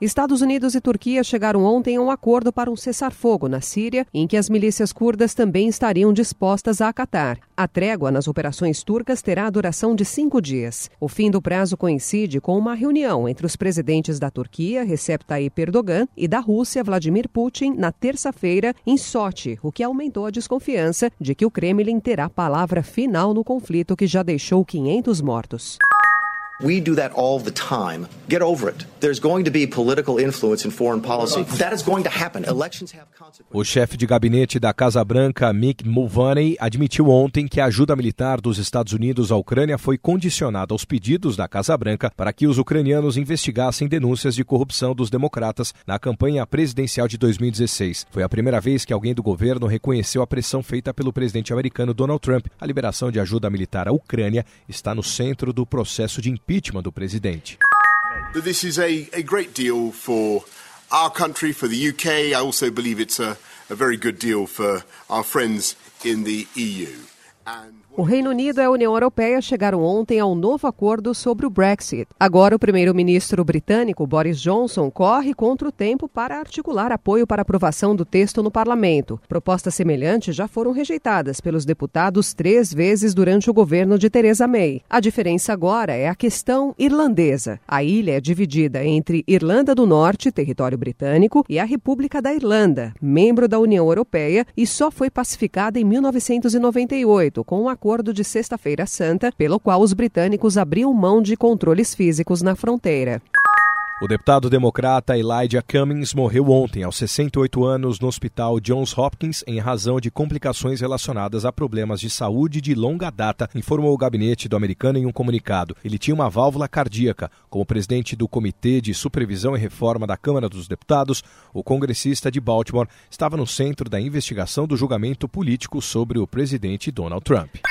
Estados Unidos e Turquia chegaram ontem a um acordo para um cessar-fogo na Síria, em que as milícias curdas também estariam dispostas a acatar. A trégua nas operações turcas terá duração de cinco dias. O fim do prazo coincide com uma reunião entre os presidentes da Turquia, Recep Tayyip Erdogan, e da Rússia, Vladimir Putin, na terça-feira, em Sochi, o que aumentou a desconfiança de que o Kremlin terá palavra final no conflito que já deixou 500 mortos. We do that all the time. Get over it. There's going to be political influence in foreign policy. That is going to happen. Elections have consequences. O chefe de gabinete da Casa Branca, Mick Mulvaney, admitiu ontem que a ajuda militar dos Estados Unidos à Ucrânia foi condicionada aos pedidos da Casa Branca para que os ucranianos investigassem denúncias de corrupção dos democratas na campanha presidencial de 2016. Foi a primeira vez que alguém do governo reconheceu a pressão feita pelo presidente americano Donald Trump. A liberação de ajuda militar à Ucrânia está no centro do processo de impeachment do presidente. This is a, a great deal for our country, for the UK. I also believe it's a, a very good deal for our friends in the EU. O Reino Unido e a União Europeia chegaram ontem a um novo acordo sobre o Brexit. Agora, o primeiro-ministro britânico Boris Johnson corre contra o tempo para articular apoio para aprovação do texto no parlamento. Propostas semelhantes já foram rejeitadas pelos deputados três vezes durante o governo de Theresa May. A diferença agora é a questão irlandesa. A ilha é dividida entre Irlanda do Norte, território britânico, e a República da Irlanda, membro da União Europeia, e só foi pacificada em 1998 com um acordo de Sexta-feira Santa, pelo qual os britânicos abriam mão de controles físicos na fronteira. O deputado democrata Elijah Cummings morreu ontem, aos 68 anos, no hospital Johns Hopkins, em razão de complicações relacionadas a problemas de saúde de longa data, informou o gabinete do americano em um comunicado. Ele tinha uma válvula cardíaca. Como presidente do Comitê de Supervisão e Reforma da Câmara dos Deputados, o congressista de Baltimore estava no centro da investigação do julgamento político sobre o presidente Donald Trump.